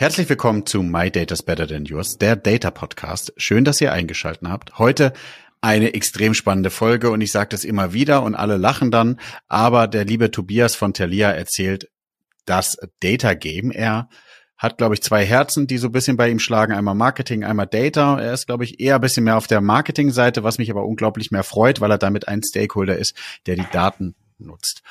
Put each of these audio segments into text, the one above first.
Herzlich willkommen zu My Data's Better Than Yours, der Data Podcast. Schön, dass ihr eingeschaltet habt. Heute eine extrem spannende Folge und ich sage das immer wieder und alle lachen dann, aber der liebe Tobias von Thalia erzählt das Data Game. Er hat, glaube ich, zwei Herzen, die so ein bisschen bei ihm schlagen. Einmal Marketing, einmal Data. Er ist, glaube ich, eher ein bisschen mehr auf der Marketing-Seite, was mich aber unglaublich mehr freut, weil er damit ein Stakeholder ist, der die Daten nutzt.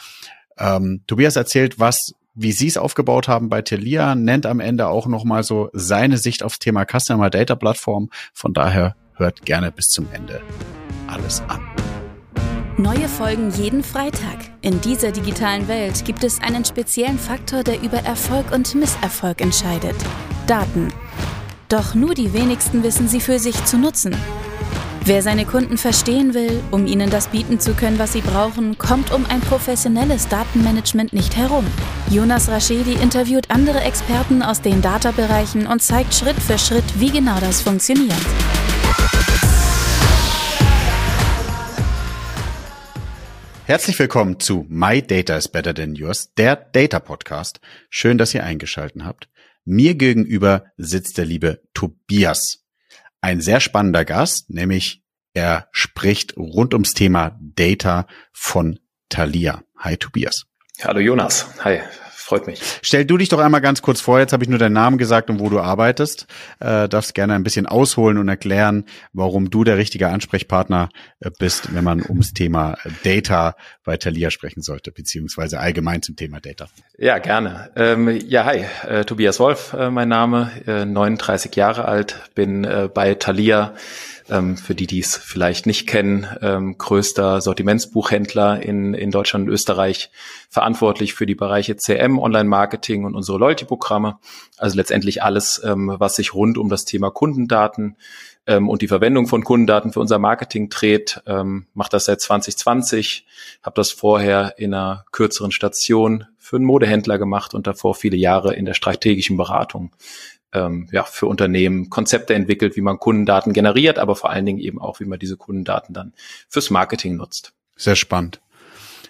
Ähm, Tobias erzählt, was wie Sie es aufgebaut haben bei Telia, nennt am Ende auch nochmal so seine Sicht aufs Thema Customer Data Plattform. Von daher hört gerne bis zum Ende alles an. Neue Folgen jeden Freitag. In dieser digitalen Welt gibt es einen speziellen Faktor, der über Erfolg und Misserfolg entscheidet. Daten. Doch nur die wenigsten wissen sie für sich zu nutzen. Wer seine Kunden verstehen will, um ihnen das bieten zu können, was sie brauchen, kommt um ein professionelles Datenmanagement nicht herum. Jonas Raschedi interviewt andere Experten aus den Data-Bereichen und zeigt Schritt für Schritt, wie genau das funktioniert. Herzlich willkommen zu My Data is Better Than Yours, der Data Podcast. Schön, dass ihr eingeschaltet habt. Mir gegenüber sitzt der liebe Tobias ein sehr spannender Gast, nämlich er spricht rund ums Thema Data von Thalia. Hi Tobias. Hallo Jonas. Hi. Freut mich. Stell du dich doch einmal ganz kurz vor. Jetzt habe ich nur deinen Namen gesagt und wo du arbeitest. Äh, darfst gerne ein bisschen ausholen und erklären, warum du der richtige Ansprechpartner äh, bist, wenn man ums Thema Data bei Thalia sprechen sollte, beziehungsweise allgemein zum Thema Data. Ja, gerne. Ähm, ja, hi, äh, Tobias Wolf, äh, mein Name, äh, 39 Jahre alt, bin äh, bei Thalia ähm, für die, die es vielleicht nicht kennen, ähm, größter Sortimentsbuchhändler in, in Deutschland und Österreich, verantwortlich für die Bereiche CM, Online-Marketing und unsere Loyalty-Programme. Also letztendlich alles, ähm, was sich rund um das Thema Kundendaten ähm, und die Verwendung von Kundendaten für unser Marketing dreht. Ähm, mache das seit 2020, habe das vorher in einer kürzeren Station für einen Modehändler gemacht und davor viele Jahre in der strategischen Beratung ähm, ja, für Unternehmen Konzepte entwickelt, wie man Kundendaten generiert, aber vor allen Dingen eben auch, wie man diese Kundendaten dann fürs Marketing nutzt. Sehr spannend.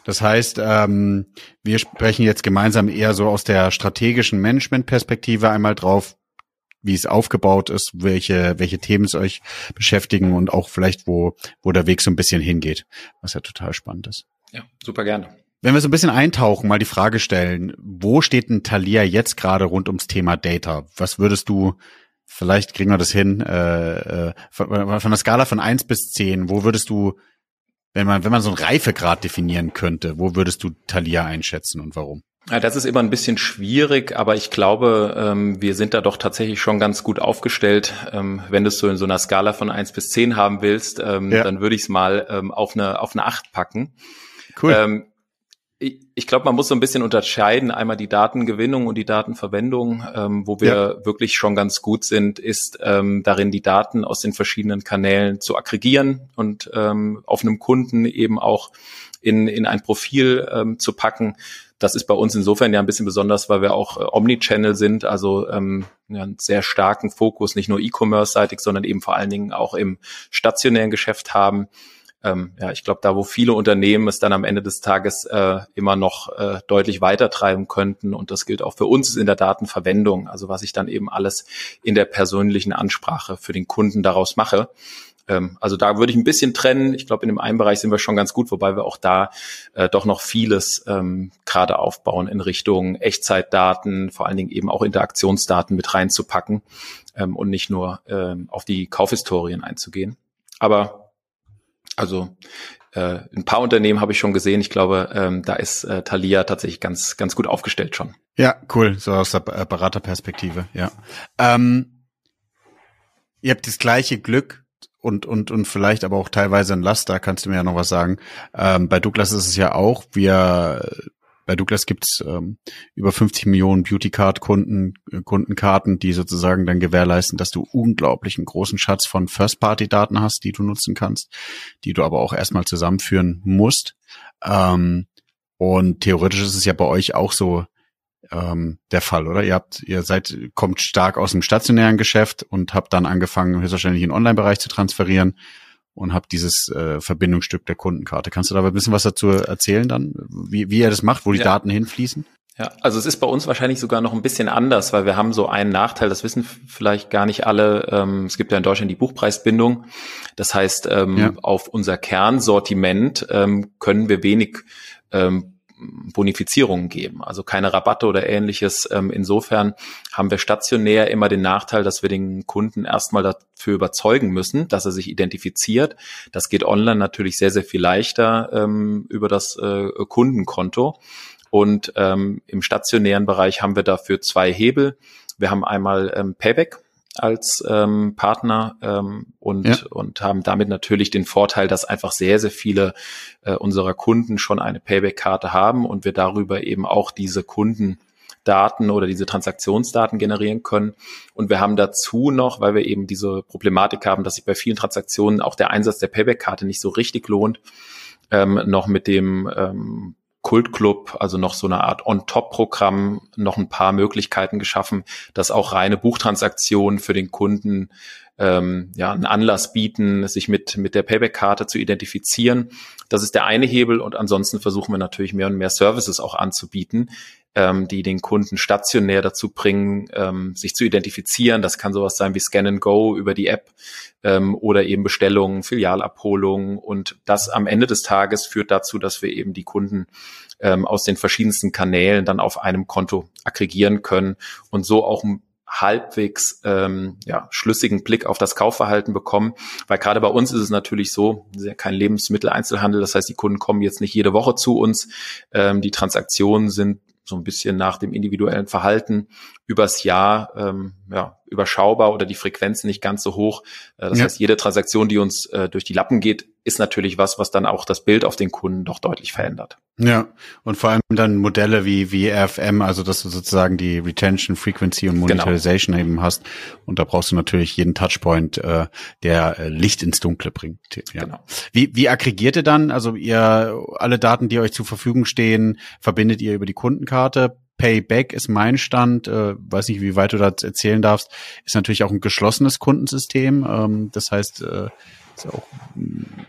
Das heißt, ähm, wir sprechen jetzt gemeinsam eher so aus der strategischen Management-Perspektive einmal drauf, wie es aufgebaut ist, welche, welche Themen es euch beschäftigen und auch vielleicht, wo, wo der Weg so ein bisschen hingeht, was ja total spannend ist. Ja, super gerne. Wenn wir so ein bisschen eintauchen, mal die Frage stellen, wo steht ein Thalia jetzt gerade rund ums Thema Data? Was würdest du, vielleicht kriegen wir das hin, äh, äh, von, von der Skala von eins bis zehn, wo würdest du, wenn man, wenn man so einen Reifegrad definieren könnte, wo würdest du Thalia einschätzen und warum? Ja, das ist immer ein bisschen schwierig, aber ich glaube, ähm, wir sind da doch tatsächlich schon ganz gut aufgestellt. Ähm, wenn du es so in so einer Skala von eins bis zehn haben willst, ähm, ja. dann würde ich es mal ähm, auf eine auf eine acht packen. Cool. Ich, ich glaube, man muss so ein bisschen unterscheiden. Einmal die Datengewinnung und die Datenverwendung. Ähm, wo wir ja. wirklich schon ganz gut sind, ist ähm, darin, die Daten aus den verschiedenen Kanälen zu aggregieren und ähm, auf einem Kunden eben auch in, in ein Profil ähm, zu packen. Das ist bei uns insofern ja ein bisschen besonders, weil wir auch äh, Omnichannel sind, also ähm, ja, einen sehr starken Fokus, nicht nur E-Commerce-seitig, sondern eben vor allen Dingen auch im stationären Geschäft haben ähm, ja, ich glaube, da wo viele Unternehmen es dann am Ende des Tages äh, immer noch äh, deutlich weiter treiben könnten und das gilt auch für uns in der Datenverwendung, also was ich dann eben alles in der persönlichen Ansprache für den Kunden daraus mache. Ähm, also da würde ich ein bisschen trennen. Ich glaube, in dem einen Bereich sind wir schon ganz gut, wobei wir auch da äh, doch noch vieles ähm, gerade aufbauen in Richtung Echtzeitdaten, vor allen Dingen eben auch Interaktionsdaten mit reinzupacken ähm, und nicht nur ähm, auf die Kaufhistorien einzugehen. Aber also äh, ein paar Unternehmen habe ich schon gesehen. Ich glaube, ähm, da ist äh, Thalia tatsächlich ganz, ganz gut aufgestellt schon. Ja, cool. So aus der äh, Beraterperspektive, ja. Ähm, ihr habt das gleiche Glück und, und, und vielleicht aber auch teilweise ein Laster, kannst du mir ja noch was sagen. Ähm, bei Douglas ist es ja auch, wir bei Douglas gibt's ähm, über 50 Millionen Beauty Card Kunden, äh, Kundenkarten, die sozusagen dann gewährleisten, dass du unglaublichen großen Schatz von First Party Daten hast, die du nutzen kannst, die du aber auch erstmal zusammenführen musst. Ähm, und theoretisch ist es ja bei euch auch so ähm, der Fall, oder? Ihr habt, ihr seid, kommt stark aus dem stationären Geschäft und habt dann angefangen, höchstwahrscheinlich in den Online-Bereich zu transferieren und habe dieses äh, Verbindungsstück der Kundenkarte. Kannst du da ein bisschen was dazu erzählen dann, wie, wie ihr das macht, wo die ja. Daten hinfließen? Ja, also es ist bei uns wahrscheinlich sogar noch ein bisschen anders, weil wir haben so einen Nachteil, das wissen vielleicht gar nicht alle. Ähm, es gibt ja in Deutschland die Buchpreisbindung. Das heißt, ähm, ja. auf unser Kernsortiment ähm, können wir wenig ähm, Bonifizierungen geben, also keine Rabatte oder ähnliches. Ähm, insofern haben wir stationär immer den Nachteil, dass wir den Kunden erstmal dafür überzeugen müssen, dass er sich identifiziert. Das geht online natürlich sehr, sehr viel leichter ähm, über das äh, Kundenkonto. Und ähm, im stationären Bereich haben wir dafür zwei Hebel. Wir haben einmal Payback als ähm, Partner ähm, und, ja. und haben damit natürlich den Vorteil, dass einfach sehr, sehr viele äh, unserer Kunden schon eine Payback-Karte haben und wir darüber eben auch diese Kundendaten oder diese Transaktionsdaten generieren können. Und wir haben dazu noch, weil wir eben diese Problematik haben, dass sich bei vielen Transaktionen auch der Einsatz der Payback-Karte nicht so richtig lohnt, ähm, noch mit dem ähm, Kultclub, also noch so eine Art On-Top-Programm, noch ein paar Möglichkeiten geschaffen, dass auch reine Buchtransaktionen für den Kunden ähm, ja, einen Anlass bieten, sich mit, mit der Payback-Karte zu identifizieren. Das ist der eine Hebel und ansonsten versuchen wir natürlich mehr und mehr Services auch anzubieten, ähm, die den Kunden stationär dazu bringen, ähm, sich zu identifizieren. Das kann sowas sein wie Scan and Go über die App ähm, oder eben Bestellungen, Filialabholungen. Und das am Ende des Tages führt dazu, dass wir eben die Kunden ähm, aus den verschiedensten Kanälen dann auf einem Konto aggregieren können und so auch halbwegs ähm, ja, schlüssigen Blick auf das Kaufverhalten bekommen. Weil gerade bei uns ist es natürlich so, ja kein Lebensmitteleinzelhandel, das heißt, die Kunden kommen jetzt nicht jede Woche zu uns. Ähm, die Transaktionen sind so ein bisschen nach dem individuellen Verhalten übers Jahr ähm, ja, überschaubar oder die Frequenz nicht ganz so hoch. Äh, das ja. heißt, jede Transaktion, die uns äh, durch die Lappen geht, ist natürlich was, was dann auch das Bild auf den Kunden doch deutlich verändert. Ja, und vor allem dann Modelle wie, wie RFM, also dass du sozusagen die Retention, Frequency und genau. Monetarization genau. eben hast. Und da brauchst du natürlich jeden Touchpoint, äh, der äh, Licht ins Dunkle bringt. Ja. Genau. Wie, wie aggregiert ihr dann? Also ihr alle Daten, die euch zur Verfügung stehen, verbindet ihr über die Kundenkarte? Payback ist mein Stand, äh, weiß nicht, wie weit du das erzählen darfst, ist natürlich auch ein geschlossenes Kundensystem. Ähm, das heißt, äh, auch,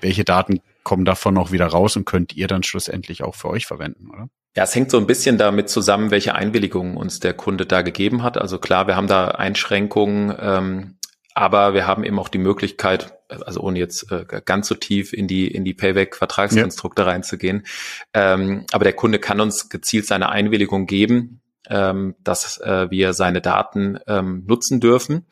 welche Daten kommen davon noch wieder raus und könnt ihr dann schlussendlich auch für euch verwenden, oder? Ja, es hängt so ein bisschen damit zusammen, welche Einwilligungen uns der Kunde da gegeben hat. Also klar, wir haben da Einschränkungen, ähm, aber wir haben eben auch die Möglichkeit, also ohne jetzt äh, ganz so tief in die in die Payback-Vertragskonstrukte ja. reinzugehen, ähm, aber der Kunde kann uns gezielt seine Einwilligung geben, ähm, dass äh, wir seine Daten ähm, nutzen dürfen.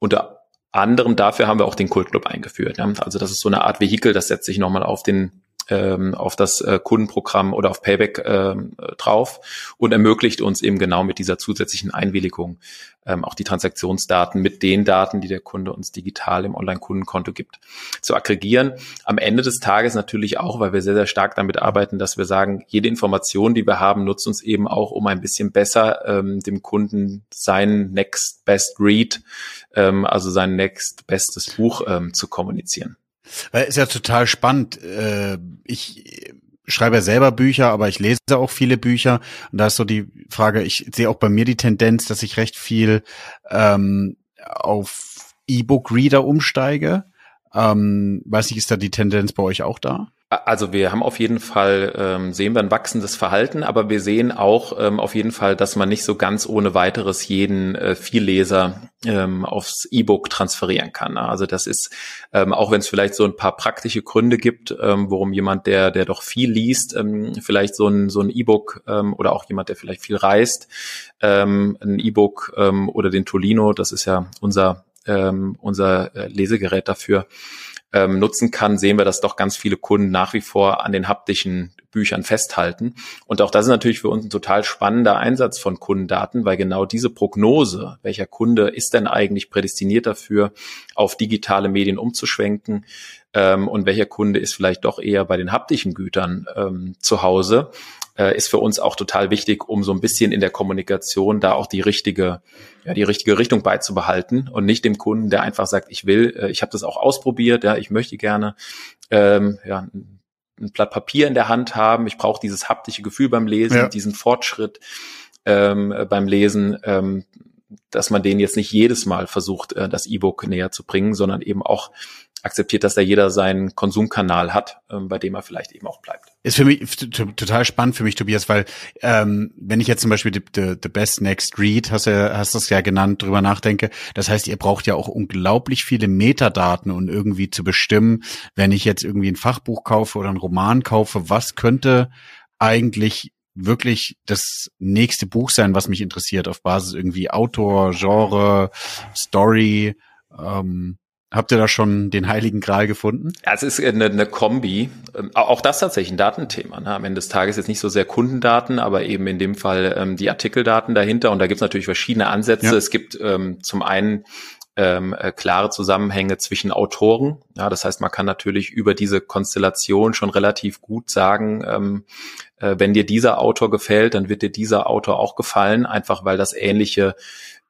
Unter anderem dafür haben wir auch den Kultclub eingeführt. Ja? Also das ist so eine Art Vehikel, das setzt sich nochmal auf den ähm, auf das äh, Kundenprogramm oder auf Payback ähm, drauf und ermöglicht uns eben genau mit dieser zusätzlichen Einwilligung ähm, auch die Transaktionsdaten mit den Daten, die der Kunde uns digital im Online-Kundenkonto gibt, zu aggregieren. Am Ende des Tages natürlich auch, weil wir sehr, sehr stark damit arbeiten, dass wir sagen, jede Information, die wir haben, nutzt uns eben auch, um ein bisschen besser ähm, dem Kunden sein Next Best Read, ähm, also sein Next Bestes Buch ähm, zu kommunizieren. Weil ist ja total spannend. Äh, ich schreibe ja selber Bücher, aber ich lese auch viele Bücher. Und da ist so die Frage, ich sehe auch bei mir die Tendenz, dass ich recht viel ähm, auf E-Book-Reader umsteige. Ähm, weiß nicht, ist da die Tendenz bei euch auch da? Also wir haben auf jeden Fall, ähm, sehen wir ein wachsendes Verhalten, aber wir sehen auch ähm, auf jeden Fall, dass man nicht so ganz ohne weiteres jeden äh, Vielleser ähm, aufs E-Book transferieren kann. Also das ist, ähm, auch wenn es vielleicht so ein paar praktische Gründe gibt, ähm, warum jemand, der, der doch viel liest, ähm, vielleicht so ein, so ein E-Book ähm, oder auch jemand, der vielleicht viel reist, ähm, ein E-Book ähm, oder den Tolino, das ist ja unser, ähm, unser äh, Lesegerät dafür, ähm, nutzen kann, sehen wir, dass doch ganz viele Kunden nach wie vor an den haptischen Büchern festhalten. Und auch das ist natürlich für uns ein total spannender Einsatz von Kundendaten, weil genau diese Prognose, welcher Kunde ist denn eigentlich prädestiniert dafür, auf digitale Medien umzuschwenken, ähm, und welcher Kunde ist vielleicht doch eher bei den haptischen Gütern ähm, zu Hause, äh, ist für uns auch total wichtig, um so ein bisschen in der Kommunikation da auch die richtige, ja, die richtige Richtung beizubehalten und nicht dem Kunden, der einfach sagt, ich will, äh, ich habe das auch ausprobiert, ja, ich möchte gerne ähm, ja, ein Blatt Papier in der Hand haben, ich brauche dieses haptische Gefühl beim Lesen, ja. diesen Fortschritt ähm, beim Lesen, ähm, dass man den jetzt nicht jedes Mal versucht, äh, das E-Book näher zu bringen, sondern eben auch akzeptiert, dass da jeder seinen Konsumkanal hat, ähm, bei dem er vielleicht eben auch bleibt. Ist für mich total spannend für mich, Tobias, weil ähm, wenn ich jetzt zum Beispiel the, the, the Best Next Read, hast du hast das ja genannt, drüber nachdenke, das heißt, ihr braucht ja auch unglaublich viele Metadaten, um irgendwie zu bestimmen, wenn ich jetzt irgendwie ein Fachbuch kaufe oder einen Roman kaufe, was könnte eigentlich wirklich das nächste Buch sein, was mich interessiert, auf Basis irgendwie Autor, Genre, Story. Ähm, habt ihr da schon den heiligen Gral gefunden? Ja, es ist eine, eine Kombi. Ähm, auch das tatsächlich ein Datenthema. Ne? Am Ende des Tages jetzt nicht so sehr Kundendaten, aber eben in dem Fall ähm, die Artikeldaten dahinter. Und da gibt es natürlich verschiedene Ansätze. Ja. Es gibt ähm, zum einen ähm, äh, klare Zusammenhänge zwischen Autoren. Ja, das heißt, man kann natürlich über diese Konstellation schon relativ gut sagen, ähm, äh, wenn dir dieser Autor gefällt, dann wird dir dieser Autor auch gefallen, einfach weil das ähnliche,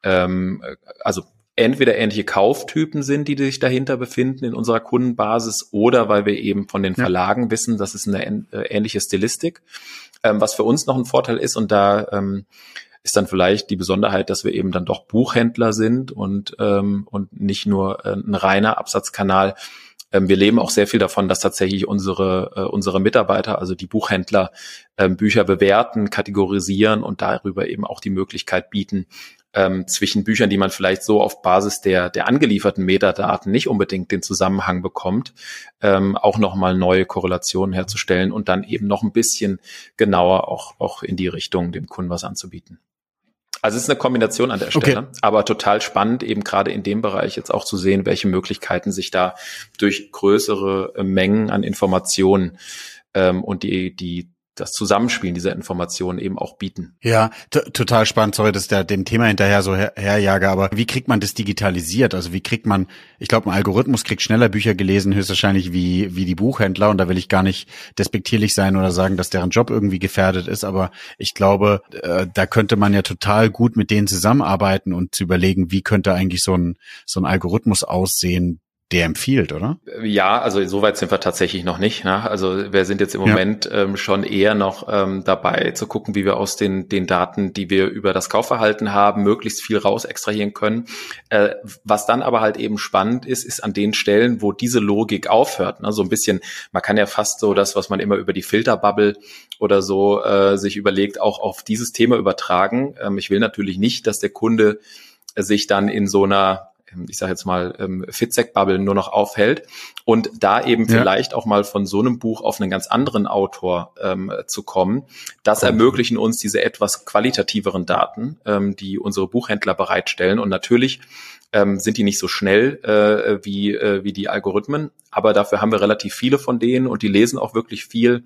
ähm, äh, also entweder ähnliche Kauftypen sind, die sich dahinter befinden in unserer Kundenbasis, oder weil wir eben von den Verlagen ja. wissen, das ist eine äh, ähnliche Stilistik. Ähm, was für uns noch ein Vorteil ist, und da ähm, ist dann vielleicht die Besonderheit, dass wir eben dann doch Buchhändler sind und, ähm, und nicht nur äh, ein reiner Absatzkanal. Ähm, wir leben auch sehr viel davon, dass tatsächlich unsere, äh, unsere Mitarbeiter, also die Buchhändler, ähm, Bücher bewerten, kategorisieren und darüber eben auch die Möglichkeit bieten, ähm, zwischen Büchern, die man vielleicht so auf Basis der, der angelieferten Metadaten nicht unbedingt den Zusammenhang bekommt, ähm, auch nochmal neue Korrelationen herzustellen und dann eben noch ein bisschen genauer auch, auch in die Richtung dem Kunden was anzubieten. Also es ist eine Kombination an der Stelle, okay. aber total spannend, eben gerade in dem Bereich jetzt auch zu sehen, welche Möglichkeiten sich da durch größere Mengen an Informationen ähm, und die, die das Zusammenspielen dieser Informationen eben auch bieten. Ja, total spannend. Sorry, dass da dem Thema hinterher so her herjage, aber wie kriegt man das digitalisiert? Also wie kriegt man, ich glaube, ein Algorithmus kriegt schneller Bücher gelesen, höchstwahrscheinlich wie, wie die Buchhändler. Und da will ich gar nicht despektierlich sein oder sagen, dass deren Job irgendwie gefährdet ist. Aber ich glaube, äh, da könnte man ja total gut mit denen zusammenarbeiten und zu überlegen, wie könnte eigentlich so ein, so ein Algorithmus aussehen, der empfiehlt, oder? Ja, also soweit sind wir tatsächlich noch nicht. Ne? Also wir sind jetzt im ja. Moment ähm, schon eher noch ähm, dabei zu gucken, wie wir aus den, den Daten, die wir über das Kaufverhalten haben, möglichst viel raus extrahieren können. Äh, was dann aber halt eben spannend ist, ist an den Stellen, wo diese Logik aufhört. Ne? So ein bisschen, man kann ja fast so das, was man immer über die Filterbubble oder so äh, sich überlegt, auch auf dieses Thema übertragen. Ähm, ich will natürlich nicht, dass der Kunde sich dann in so einer ich sage jetzt mal, ähm, Fitzek-Bubble nur noch aufhält und da eben ja. vielleicht auch mal von so einem Buch auf einen ganz anderen Autor ähm, zu kommen. Das cool. ermöglichen uns diese etwas qualitativeren Daten, ähm, die unsere Buchhändler bereitstellen und natürlich ähm, sind die nicht so schnell äh, wie, äh, wie die Algorithmen, aber dafür haben wir relativ viele von denen und die lesen auch wirklich viel.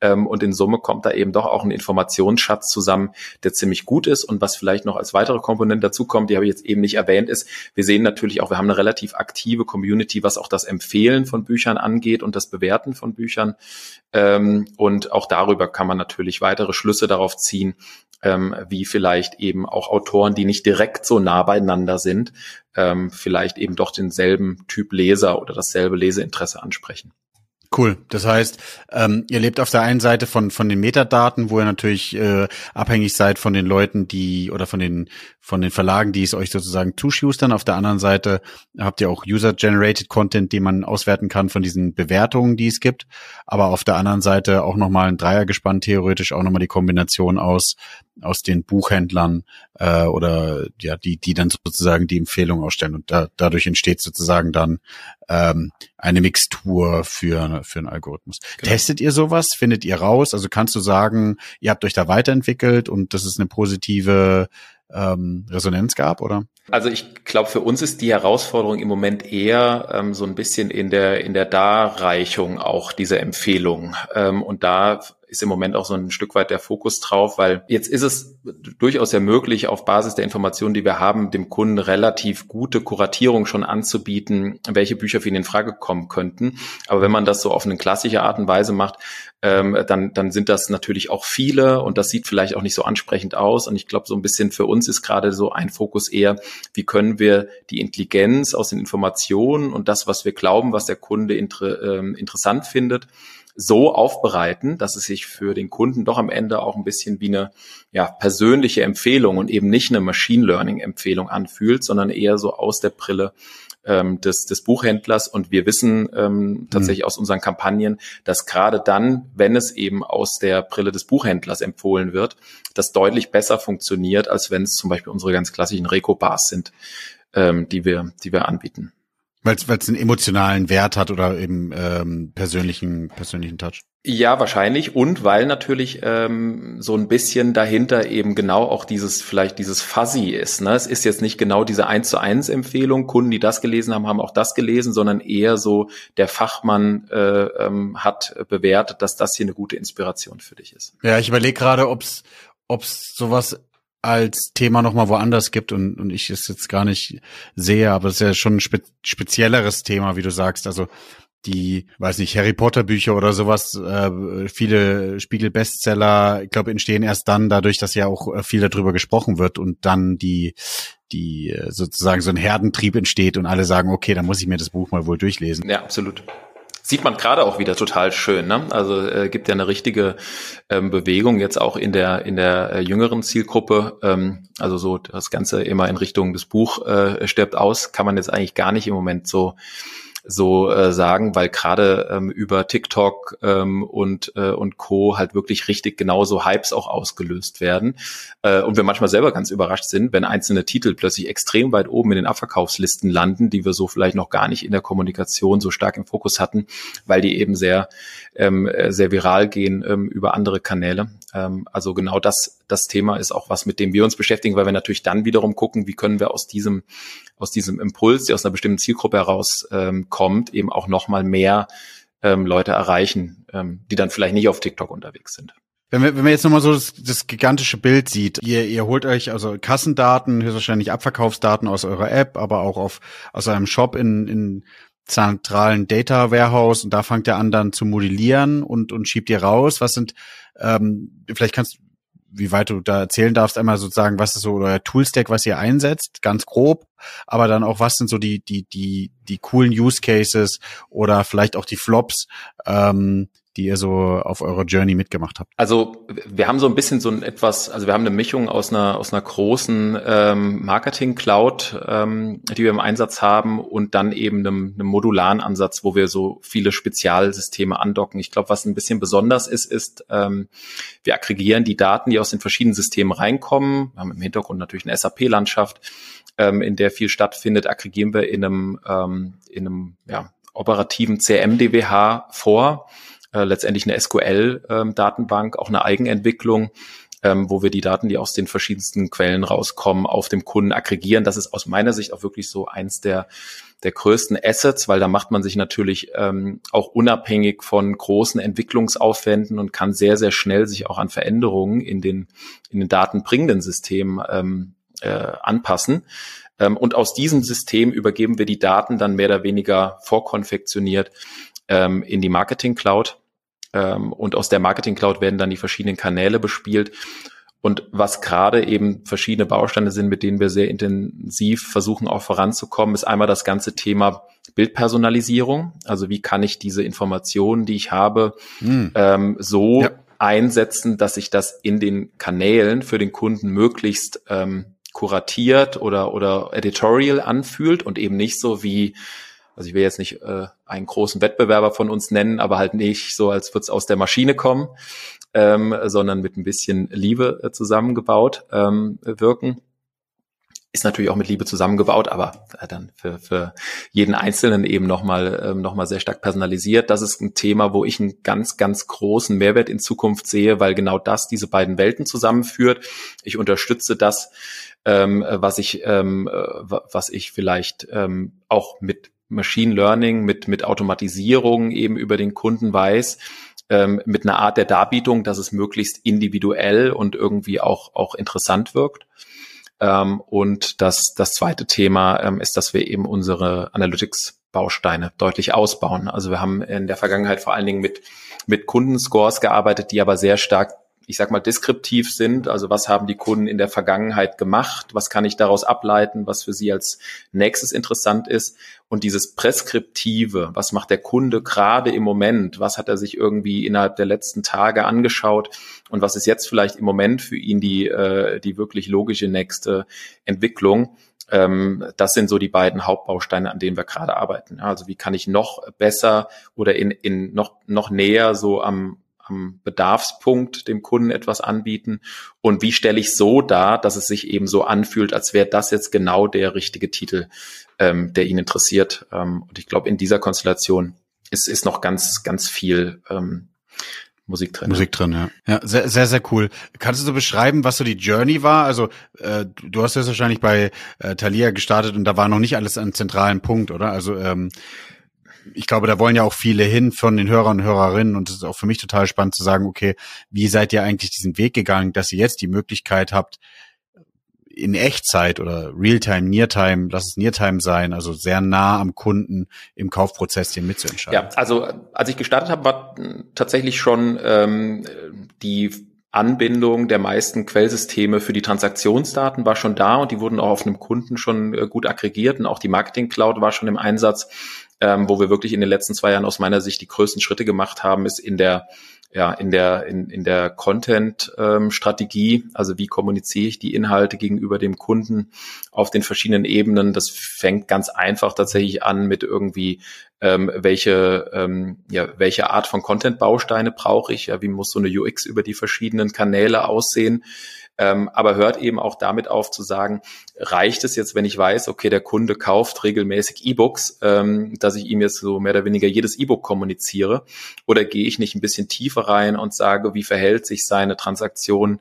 Ähm, und in Summe kommt da eben doch auch ein Informationsschatz zusammen, der ziemlich gut ist. Und was vielleicht noch als weitere Komponente dazu kommt, die habe ich jetzt eben nicht erwähnt, ist, wir sehen natürlich auch, wir haben eine relativ aktive Community, was auch das Empfehlen von Büchern angeht und das Bewerten von Büchern. Ähm, und auch darüber kann man natürlich weitere Schlüsse darauf ziehen, ähm, wie vielleicht eben auch Autoren, die nicht direkt so nah beieinander sind, ähm, vielleicht eben doch denselben Typ Leser oder dasselbe Leseinteresse ansprechen. Cool. Das heißt, ähm, ihr lebt auf der einen Seite von von den Metadaten, wo ihr natürlich äh, abhängig seid von den Leuten, die oder von den von den Verlagen, die es euch sozusagen zuschustern. Auf der anderen Seite habt ihr auch User-generated Content, den man auswerten kann von diesen Bewertungen, die es gibt. Aber auf der anderen Seite auch nochmal ein Dreiergespann theoretisch auch nochmal die Kombination aus aus den Buchhändlern äh, oder ja die die dann sozusagen die Empfehlung ausstellen und da, dadurch entsteht sozusagen dann ähm, eine Mixtur für für einen Algorithmus. Genau. Testet ihr sowas? Findet ihr raus? Also kannst du sagen, ihr habt euch da weiterentwickelt und das ist eine positive ähm, Resonanz gab, oder? Also ich glaube, für uns ist die Herausforderung im Moment eher ähm, so ein bisschen in der in der Darreichung auch dieser Empfehlung. Ähm, und da ist im Moment auch so ein Stück weit der Fokus drauf, weil jetzt ist es durchaus ja möglich, auf Basis der Informationen, die wir haben, dem Kunden relativ gute Kuratierung schon anzubieten, welche Bücher für ihn in Frage kommen könnten. Aber wenn man das so auf eine klassische Art und Weise macht, ähm, dann, dann sind das natürlich auch viele und das sieht vielleicht auch nicht so ansprechend aus. Und ich glaube, so ein bisschen für uns ist gerade so ein Fokus eher, wie können wir die Intelligenz aus den Informationen und das, was wir glauben, was der Kunde inter, ähm, interessant findet, so aufbereiten, dass es sich für den Kunden doch am Ende auch ein bisschen wie eine ja, persönliche Empfehlung und eben nicht eine Machine Learning Empfehlung anfühlt, sondern eher so aus der Brille ähm, des, des Buchhändlers. Und wir wissen ähm, tatsächlich mhm. aus unseren Kampagnen, dass gerade dann, wenn es eben aus der Brille des Buchhändlers empfohlen wird, das deutlich besser funktioniert, als wenn es zum Beispiel unsere ganz klassischen Reko-Bars sind, ähm, die wir, die wir anbieten. Weil es einen emotionalen Wert hat oder eben ähm, persönlichen persönlichen Touch. Ja, wahrscheinlich. Und weil natürlich ähm, so ein bisschen dahinter eben genau auch dieses, vielleicht dieses Fuzzy ist. Ne? Es ist jetzt nicht genau diese eins zu eins Empfehlung, Kunden, die das gelesen haben, haben auch das gelesen, sondern eher so, der Fachmann äh, ähm, hat bewertet, dass das hier eine gute Inspiration für dich ist. Ja, ich überlege gerade, ob es sowas als Thema nochmal woanders gibt und, und ich es jetzt gar nicht sehe, aber es ist ja schon ein spe spezielleres Thema, wie du sagst. Also die, weiß nicht, Harry Potter Bücher oder sowas, äh, viele Spiegel-Bestseller, ich glaube, entstehen erst dann dadurch, dass ja auch äh, viel darüber gesprochen wird und dann die, die äh, sozusagen so ein Herdentrieb entsteht und alle sagen, okay, dann muss ich mir das Buch mal wohl durchlesen. Ja, absolut sieht man gerade auch wieder total schön. Ne? Also äh, gibt ja eine richtige ähm, Bewegung jetzt auch in der in der äh, jüngeren Zielgruppe. Ähm, also so das Ganze immer in Richtung des Buch äh, stirbt aus, kann man jetzt eigentlich gar nicht im Moment so so äh, sagen, weil gerade ähm, über TikTok ähm, und äh, und Co halt wirklich richtig genauso Hypes auch ausgelöst werden äh, und wir manchmal selber ganz überrascht sind, wenn einzelne Titel plötzlich extrem weit oben in den Abverkaufslisten landen, die wir so vielleicht noch gar nicht in der Kommunikation so stark im Fokus hatten, weil die eben sehr ähm, äh, sehr viral gehen ähm, über andere Kanäle. Ähm, also genau das das Thema ist auch was, mit dem wir uns beschäftigen, weil wir natürlich dann wiederum gucken, wie können wir aus diesem aus diesem Impuls, der aus einer bestimmten Zielgruppe heraus ähm, kommt, eben auch noch mal mehr ähm, Leute erreichen, ähm, die dann vielleicht nicht auf TikTok unterwegs sind. Wenn man, wenn man jetzt nochmal so das, das gigantische Bild sieht, ihr, ihr holt euch also Kassendaten, höchstwahrscheinlich Abverkaufsdaten aus eurer App, aber auch auf, aus eurem Shop in, in zentralen Data Warehouse und da fangt ihr an dann zu modellieren und, und schiebt ihr raus. Was sind, ähm, vielleicht kannst wie weit du da erzählen darfst, einmal sozusagen, was ist so euer Toolstack, was ihr einsetzt, ganz grob, aber dann auch, was sind so die, die, die, die coolen Use Cases oder vielleicht auch die Flops, ähm, die ihr so auf eurer Journey mitgemacht habt? Also wir haben so ein bisschen so ein etwas, also wir haben eine Mischung aus einer aus einer großen ähm, Marketing Cloud, ähm, die wir im Einsatz haben und dann eben einem, einem modularen Ansatz, wo wir so viele Spezialsysteme andocken. Ich glaube, was ein bisschen besonders ist, ist ähm, wir aggregieren die Daten, die aus den verschiedenen Systemen reinkommen. Wir haben im Hintergrund natürlich eine SAP-Landschaft, ähm, in der viel stattfindet. Aggregieren wir in einem ähm, in einem ja, operativen CM-DWH vor äh, letztendlich eine SQL-Datenbank, ähm, auch eine Eigenentwicklung, ähm, wo wir die Daten, die aus den verschiedensten Quellen rauskommen, auf dem Kunden aggregieren. Das ist aus meiner Sicht auch wirklich so eins der der größten Assets, weil da macht man sich natürlich ähm, auch unabhängig von großen Entwicklungsaufwänden und kann sehr, sehr schnell sich auch an Veränderungen in den, in den datenbringenden Systemen ähm, äh, anpassen. Ähm, und aus diesem System übergeben wir die Daten dann mehr oder weniger vorkonfektioniert ähm, in die Marketing Cloud. Ähm, und aus der Marketing Cloud werden dann die verschiedenen Kanäle bespielt. Und was gerade eben verschiedene Bausteine sind, mit denen wir sehr intensiv versuchen auch voranzukommen, ist einmal das ganze Thema Bildpersonalisierung. Also wie kann ich diese Informationen, die ich habe, hm. ähm, so ja. einsetzen, dass ich das in den Kanälen für den Kunden möglichst ähm, kuratiert oder, oder editorial anfühlt und eben nicht so wie also ich will jetzt nicht äh, einen großen Wettbewerber von uns nennen, aber halt nicht so, als würde es aus der Maschine kommen, ähm, sondern mit ein bisschen Liebe äh, zusammengebaut ähm, wirken. Ist natürlich auch mit Liebe zusammengebaut, aber äh, dann für, für jeden Einzelnen eben nochmal ähm, noch sehr stark personalisiert. Das ist ein Thema, wo ich einen ganz, ganz großen Mehrwert in Zukunft sehe, weil genau das diese beiden Welten zusammenführt. Ich unterstütze das, ähm, was ich, ähm, äh, was ich vielleicht ähm, auch mit Machine Learning, mit, mit Automatisierung eben über den Kunden weiß, ähm, mit einer Art der Darbietung, dass es möglichst individuell und irgendwie auch, auch interessant wirkt. Ähm, und das, das zweite Thema ähm, ist, dass wir eben unsere Analytics-Bausteine deutlich ausbauen. Also wir haben in der Vergangenheit vor allen Dingen mit, mit Kundenscores gearbeitet, die aber sehr stark ich sag mal, deskriptiv sind. Also was haben die Kunden in der Vergangenheit gemacht? Was kann ich daraus ableiten, was für sie als nächstes interessant ist? Und dieses Preskriptive, was macht der Kunde gerade im Moment? Was hat er sich irgendwie innerhalb der letzten Tage angeschaut? Und was ist jetzt vielleicht im Moment für ihn die, äh, die wirklich logische nächste Entwicklung? Ähm, das sind so die beiden Hauptbausteine, an denen wir gerade arbeiten. Also wie kann ich noch besser oder in, in noch, noch näher so am, am Bedarfspunkt dem Kunden etwas anbieten und wie stelle ich so dar, dass es sich eben so anfühlt, als wäre das jetzt genau der richtige Titel, ähm, der ihn interessiert. Ähm, und ich glaube, in dieser Konstellation ist, ist noch ganz, ganz viel ähm, Musik drin. Musik drin, ja. Ja, sehr, sehr, sehr cool. Kannst du so beschreiben, was so die Journey war? Also äh, du hast das wahrscheinlich bei äh, Thalia gestartet und da war noch nicht alles an zentralen Punkt, oder? Also ähm, ich glaube, da wollen ja auch viele hin von den Hörern und Hörerinnen und es ist auch für mich total spannend zu sagen, okay, wie seid ihr eigentlich diesen Weg gegangen, dass ihr jetzt die Möglichkeit habt, in Echtzeit oder Realtime, Neartime, lass es Neartime sein, also sehr nah am Kunden im Kaufprozess den mitzuentscheiden. Ja, also als ich gestartet habe, war tatsächlich schon ähm, die Anbindung der meisten Quellsysteme für die Transaktionsdaten war schon da und die wurden auch auf einem Kunden schon äh, gut aggregiert und auch die Marketing Cloud war schon im Einsatz, ähm, wo wir wirklich in den letzten zwei Jahren aus meiner Sicht die größten Schritte gemacht haben, ist in der ja, in der, in, in der Content-Strategie, ähm, also wie kommuniziere ich die Inhalte gegenüber dem Kunden auf den verschiedenen Ebenen. Das fängt ganz einfach tatsächlich an mit irgendwie, ähm, welche, ähm, ja, welche Art von Content-Bausteine brauche ich, ja, wie muss so eine UX über die verschiedenen Kanäle aussehen ähm, aber hört eben auch damit auf zu sagen, reicht es jetzt, wenn ich weiß, okay, der Kunde kauft regelmäßig E-Books, ähm, dass ich ihm jetzt so mehr oder weniger jedes E-Book kommuniziere? Oder gehe ich nicht ein bisschen tiefer rein und sage, wie verhält sich seine Transaktion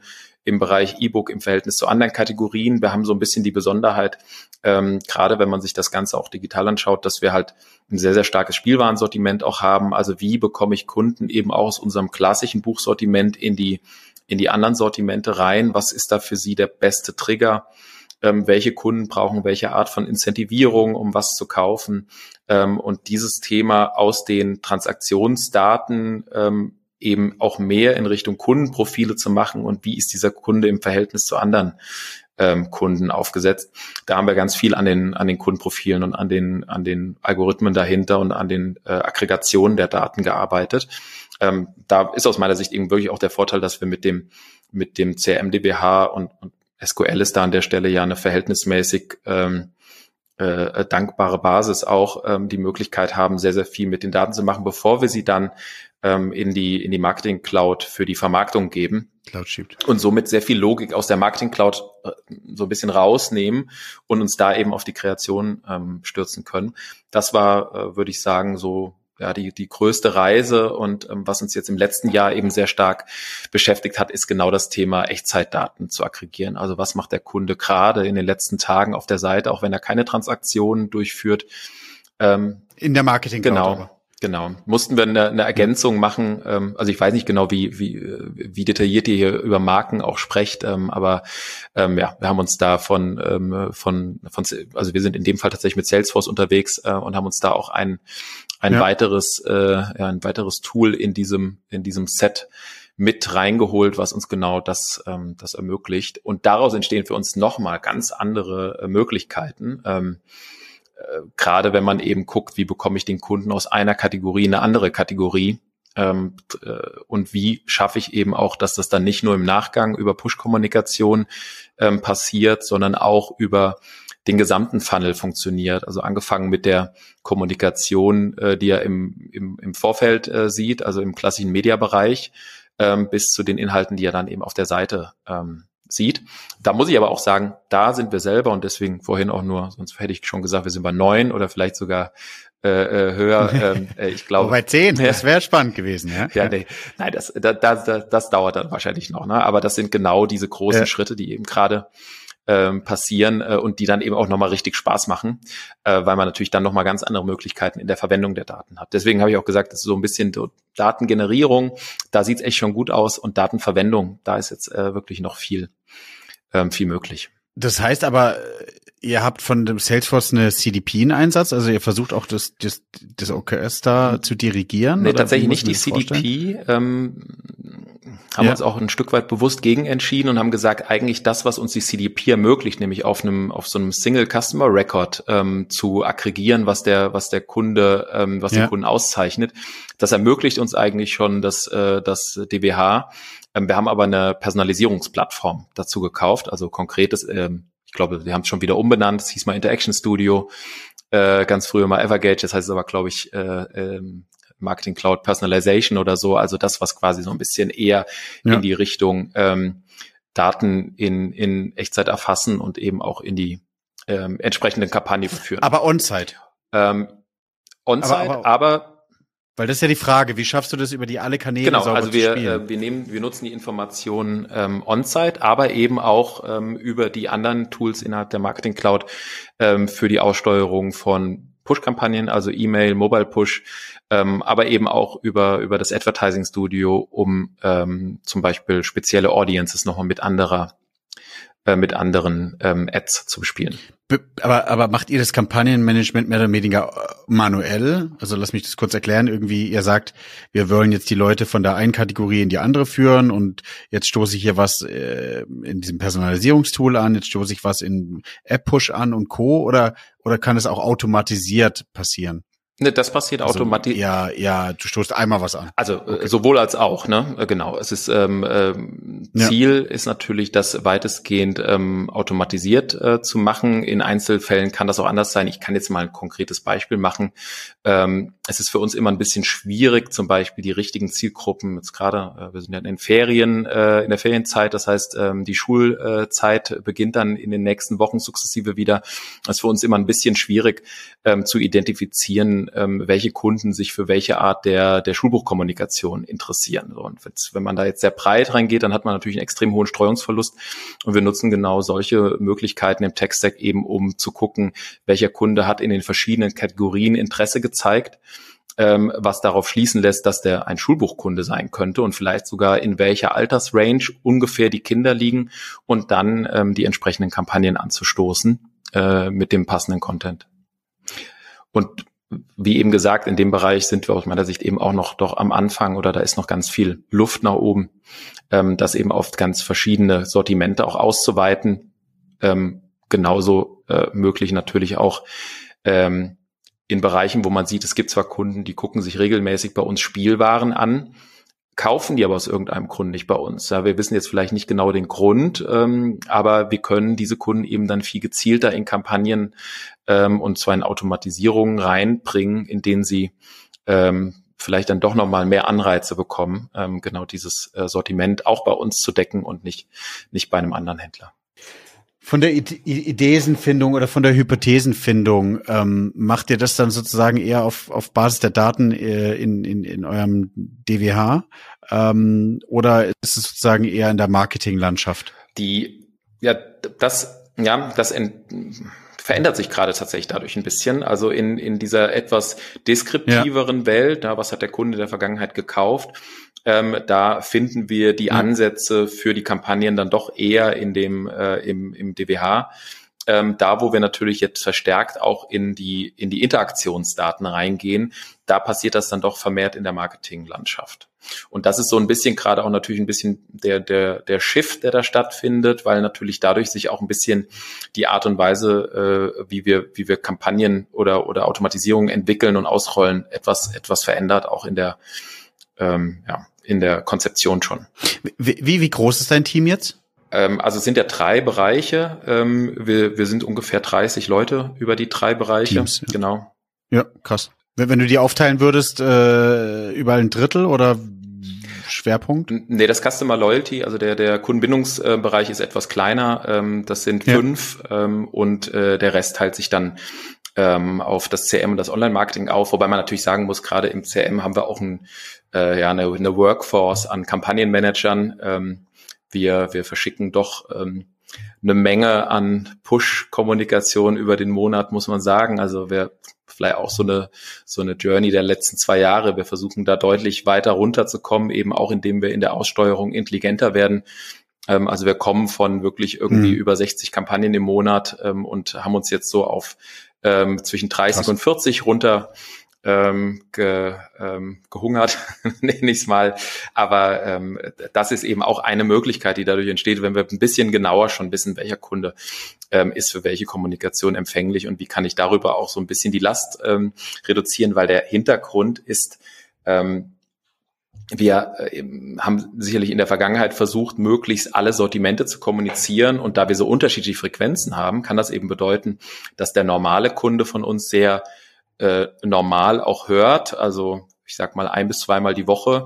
im Bereich E-Book im Verhältnis zu anderen Kategorien. Wir haben so ein bisschen die Besonderheit, ähm, gerade wenn man sich das Ganze auch digital anschaut, dass wir halt ein sehr, sehr starkes Spielwarensortiment auch haben. Also wie bekomme ich Kunden eben auch aus unserem klassischen Buchsortiment in die in die anderen Sortimente rein? Was ist da für Sie der beste Trigger? Ähm, welche Kunden brauchen welche Art von Incentivierung, um was zu kaufen? Ähm, und dieses Thema aus den Transaktionsdaten ähm, eben auch mehr in Richtung Kundenprofile zu machen und wie ist dieser Kunde im Verhältnis zu anderen ähm, Kunden aufgesetzt. Da haben wir ganz viel an den, an den Kundenprofilen und an den, an den Algorithmen dahinter und an den äh, Aggregationen der Daten gearbeitet. Ähm, da ist aus meiner Sicht eben wirklich auch der Vorteil, dass wir mit dem, mit dem CRM-DBH und, und SQL ist da an der Stelle ja eine verhältnismäßig ähm, äh, dankbare Basis auch ähm, die Möglichkeit haben, sehr, sehr viel mit den Daten zu machen, bevor wir sie dann ähm, in die, in die Marketing Cloud für die Vermarktung geben. Cloud schiebt. Und somit sehr viel Logik aus der Marketing Cloud äh, so ein bisschen rausnehmen und uns da eben auf die Kreation ähm, stürzen können. Das war, äh, würde ich sagen, so ja, die, die größte Reise und ähm, was uns jetzt im letzten Jahr eben sehr stark beschäftigt hat, ist genau das Thema Echtzeitdaten zu aggregieren. Also was macht der Kunde gerade in den letzten Tagen auf der Seite, auch wenn er keine Transaktionen durchführt. Ähm, in der Marketing. Genau. Aber. Genau. Mussten wir eine, eine Ergänzung machen. Ähm, also ich weiß nicht genau, wie, wie, wie detailliert ihr hier über Marken auch sprecht, ähm, aber ähm, ja, wir haben uns da von, ähm, von, von, also wir sind in dem Fall tatsächlich mit Salesforce unterwegs äh, und haben uns da auch ein, ein ja. weiteres, äh, ja, ein weiteres Tool in diesem, in diesem Set mit reingeholt, was uns genau das, ähm, das ermöglicht. Und daraus entstehen für uns nochmal ganz andere äh, Möglichkeiten. Ähm, äh, gerade wenn man eben guckt, wie bekomme ich den Kunden aus einer Kategorie in eine andere Kategorie ähm, äh, und wie schaffe ich eben auch, dass das dann nicht nur im Nachgang über Push-Kommunikation ähm, passiert, sondern auch über den gesamten Funnel funktioniert. Also angefangen mit der Kommunikation, äh, die er im, im, im Vorfeld äh, sieht, also im klassischen Mediabereich, ähm, bis zu den Inhalten, die er dann eben auf der Seite ähm, sieht. Da muss ich aber auch sagen, da sind wir selber und deswegen vorhin auch nur, sonst hätte ich schon gesagt, wir sind bei neun oder vielleicht sogar äh, äh höher. Ähm, äh, ich glaube. bei zehn, das wäre spannend gewesen, ja. Ja, nee. Nein, das, das, das, das dauert dann wahrscheinlich noch, ne? Aber das sind genau diese großen ja. Schritte, die eben gerade ähm, passieren äh, und die dann eben auch nochmal richtig Spaß machen, äh, weil man natürlich dann nochmal ganz andere Möglichkeiten in der Verwendung der Daten hat. Deswegen habe ich auch gesagt, das ist so ein bisschen Datengenerierung, da sieht es echt schon gut aus und Datenverwendung, da ist jetzt äh, wirklich noch viel, ähm, viel möglich. Das heißt aber, ihr habt von dem Salesforce eine CDP in Einsatz, also ihr versucht auch das, das, das OKS da zu dirigieren? Nee, tatsächlich nicht die CDP. Ähm, haben ja. uns auch ein Stück weit bewusst gegen entschieden und haben gesagt, eigentlich das, was uns die CDP ermöglicht, nämlich auf einem, auf so einem Single Customer Record ähm, zu aggregieren, was der, was der Kunde, ähm, was ja. den Kunden auszeichnet, das ermöglicht uns eigentlich schon das, äh, das DWH. Ähm, wir haben aber eine Personalisierungsplattform dazu gekauft, also konkretes ähm, ich glaube, wir haben es schon wieder umbenannt. Es hieß mal Interaction Studio, äh, ganz früher mal Evergage. Das heißt es aber, glaube ich, äh, ähm, Marketing Cloud Personalization oder so. Also das, was quasi so ein bisschen eher ja. in die Richtung ähm, Daten in, in Echtzeit erfassen und eben auch in die ähm, entsprechenden Kampagne führen. Aber on-site. Ähm, on-site, aber, aber, aber weil das ist ja die Frage, wie schaffst du das über die alle Kanäle genau, also wir? Äh, wir nehmen, wir nutzen die Informationen ähm, on-site, aber eben auch ähm, über die anderen Tools innerhalb der Marketing Cloud ähm, für die Aussteuerung von Push-Kampagnen, also E-Mail, Mobile Push, ähm, aber eben auch über über das Advertising Studio, um ähm, zum Beispiel spezielle Audiences nochmal mit anderer äh, mit anderen ähm, Ads zu bespielen. Aber, aber macht ihr das Kampagnenmanagement mehr oder weniger äh, manuell? Also lass mich das kurz erklären. Irgendwie, ihr sagt, wir wollen jetzt die Leute von der einen Kategorie in die andere führen und jetzt stoße ich hier was äh, in diesem Personalisierungstool an, jetzt stoße ich was in App-Push an und Co. Oder, oder kann es auch automatisiert passieren? Ne, das passiert also, automatisch. Ja, ja, du stoßt einmal was an. Also äh, okay. sowohl als auch, ne? Äh, genau. Es ist ähm, ähm, Ziel ja. ist natürlich, das weitestgehend ähm, automatisiert äh, zu machen. In Einzelfällen kann das auch anders sein. Ich kann jetzt mal ein konkretes Beispiel machen. Ähm, es ist für uns immer ein bisschen schwierig, zum Beispiel die richtigen Zielgruppen. Jetzt gerade, äh, wir sind ja in den Ferien, äh, in der Ferienzeit. Das heißt, ähm, die Schulzeit beginnt dann in den nächsten Wochen sukzessive wieder. Das ist für uns immer ein bisschen schwierig ähm, zu identifizieren ähm, welche Kunden sich für welche Art der, der Schulbuchkommunikation interessieren. Und wenn man da jetzt sehr breit reingeht, dann hat man natürlich einen extrem hohen Streuungsverlust. Und wir nutzen genau solche Möglichkeiten im Tech-Stack eben, um zu gucken, welcher Kunde hat in den verschiedenen Kategorien Interesse gezeigt ähm, was darauf schließen lässt, dass der ein Schulbuchkunde sein könnte und vielleicht sogar in welcher Altersrange ungefähr die Kinder liegen und dann ähm, die entsprechenden Kampagnen anzustoßen äh, mit dem passenden Content. Und wie eben gesagt, in dem Bereich sind wir aus meiner Sicht eben auch noch doch am Anfang oder da ist noch ganz viel Luft nach oben, ähm, das eben auf ganz verschiedene Sortimente auch auszuweiten. Ähm, genauso äh, möglich natürlich auch ähm, in Bereichen, wo man sieht, es gibt zwar Kunden, die gucken sich regelmäßig bei uns Spielwaren an, kaufen die aber aus irgendeinem Grund nicht bei uns. Ja, wir wissen jetzt vielleicht nicht genau den Grund, ähm, aber wir können diese Kunden eben dann viel gezielter in Kampagnen ähm, und zwar in Automatisierungen reinbringen, in denen sie ähm, vielleicht dann doch nochmal mehr Anreize bekommen, ähm, genau dieses äh, Sortiment auch bei uns zu decken und nicht, nicht bei einem anderen Händler. Von der Ideenfindung oder von der Hypothesenfindung ähm, macht ihr das dann sozusagen eher auf, auf Basis der Daten äh, in, in, in eurem DWH ähm, oder ist es sozusagen eher in der Marketinglandschaft? Die, ja, das, ja, das verändert sich gerade tatsächlich dadurch ein bisschen. Also in, in dieser etwas deskriptiveren ja. Welt, da was hat der Kunde in der Vergangenheit gekauft, ähm, da finden wir die Ansätze für die Kampagnen dann doch eher in dem äh, im, im DWH. Ähm, da, wo wir natürlich jetzt verstärkt auch in die in die Interaktionsdaten reingehen, da passiert das dann doch vermehrt in der Marketinglandschaft. Und das ist so ein bisschen gerade auch natürlich ein bisschen der, der, der Shift, der da stattfindet, weil natürlich dadurch sich auch ein bisschen die Art und Weise, äh, wie wir, wie wir Kampagnen oder, oder Automatisierung entwickeln und ausrollen, etwas, etwas verändert, auch in der, ähm, ja, in der Konzeption schon. Wie, wie, wie groß ist dein Team jetzt? Ähm, also es sind ja drei Bereiche. Ähm, wir, wir sind ungefähr 30 Leute über die drei Bereiche. Teams, ja. Genau. Ja, krass. Wenn, wenn du die aufteilen würdest, äh, überall ein Drittel oder Schwerpunkt? Nee, das Customer Loyalty, also der, der Kundenbindungsbereich ist etwas kleiner. Ähm, das sind ja. fünf und äh, der Rest teilt sich dann ähm, auf das CM und das Online-Marketing auf, wobei man natürlich sagen muss, gerade im CM haben wir auch ein, äh, ja, eine, eine Workforce an Kampagnenmanagern. Ähm, wir, wir verschicken doch ähm, eine Menge an Push-Kommunikation über den Monat, muss man sagen. Also wir vielleicht auch so eine, so eine Journey der letzten zwei Jahre. Wir versuchen da deutlich weiter runterzukommen, eben auch indem wir in der Aussteuerung intelligenter werden. Ähm, also wir kommen von wirklich irgendwie mhm. über 60 Kampagnen im Monat ähm, und haben uns jetzt so auf ähm, zwischen 30 Krass. und 40 runter ähm, ge, ähm, gehungert, nenne ich es mal. Aber ähm, das ist eben auch eine Möglichkeit, die dadurch entsteht, wenn wir ein bisschen genauer schon wissen, welcher Kunde ähm, ist für welche Kommunikation empfänglich und wie kann ich darüber auch so ein bisschen die Last ähm, reduzieren, weil der Hintergrund ist, ähm, wir äh, haben sicherlich in der Vergangenheit versucht, möglichst alle Sortimente zu kommunizieren. Und da wir so unterschiedliche Frequenzen haben, kann das eben bedeuten, dass der normale Kunde von uns sehr äh, normal auch hört. Also ich sag mal ein bis zweimal die Woche.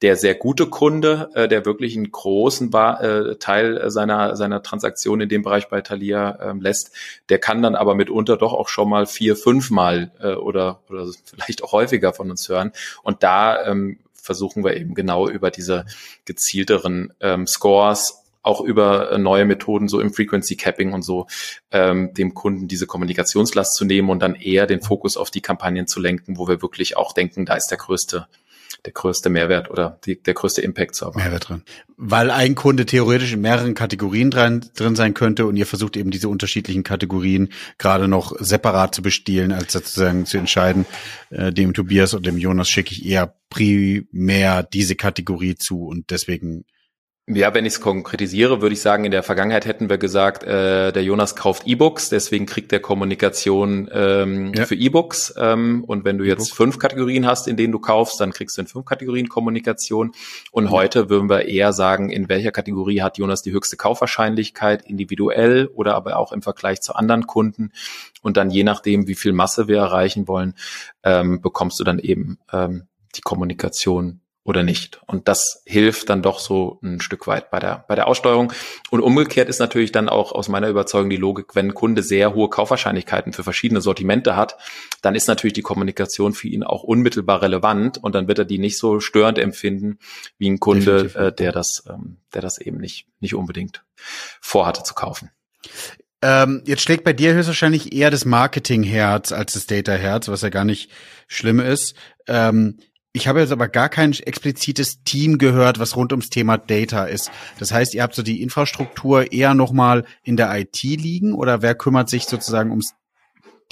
Der sehr gute Kunde, äh, der wirklich einen großen ba äh, Teil seiner, seiner Transaktion in dem Bereich bei Thalia ähm, lässt, der kann dann aber mitunter doch auch schon mal vier, fünfmal äh, oder, oder vielleicht auch häufiger von uns hören. Und da ähm, versuchen wir eben genau über diese gezielteren ähm, Scores auch über äh, neue Methoden, so im Frequency Capping und so, ähm, dem Kunden diese Kommunikationslast zu nehmen und dann eher den Fokus auf die Kampagnen zu lenken, wo wir wirklich auch denken, da ist der größte der größte Mehrwert oder die, der größte Impact zu haben. Mehrwert drin. Weil ein Kunde theoretisch in mehreren Kategorien drin, drin sein könnte und ihr versucht eben diese unterschiedlichen Kategorien gerade noch separat zu bestielen, als sozusagen zu entscheiden, äh, dem Tobias und dem Jonas schicke ich eher primär diese Kategorie zu und deswegen ja, wenn ich es konkretisiere, würde ich sagen, in der Vergangenheit hätten wir gesagt, äh, der Jonas kauft E-Books, deswegen kriegt er Kommunikation ähm, ja. für E-Books. Ähm, und wenn du jetzt fünf Kategorien hast, in denen du kaufst, dann kriegst du in fünf Kategorien Kommunikation. Und ja. heute würden wir eher sagen, in welcher Kategorie hat Jonas die höchste Kaufwahrscheinlichkeit, individuell oder aber auch im Vergleich zu anderen Kunden. Und dann je nachdem, wie viel Masse wir erreichen wollen, ähm, bekommst du dann eben ähm, die Kommunikation oder nicht. Und das hilft dann doch so ein Stück weit bei der, bei der Aussteuerung. Und umgekehrt ist natürlich dann auch aus meiner Überzeugung die Logik, wenn ein Kunde sehr hohe Kaufwahrscheinlichkeiten für verschiedene Sortimente hat, dann ist natürlich die Kommunikation für ihn auch unmittelbar relevant und dann wird er die nicht so störend empfinden wie ein Kunde, äh, der das, ähm, der das eben nicht, nicht unbedingt vorhatte zu kaufen. Ähm, jetzt schlägt bei dir höchstwahrscheinlich eher das Marketing-Herz als das Data-Herz, was ja gar nicht schlimm ist. Ähm, ich habe jetzt aber gar kein explizites Team gehört, was rund ums Thema Data ist. Das heißt, ihr habt so die Infrastruktur eher nochmal in der IT liegen oder wer kümmert sich sozusagen ums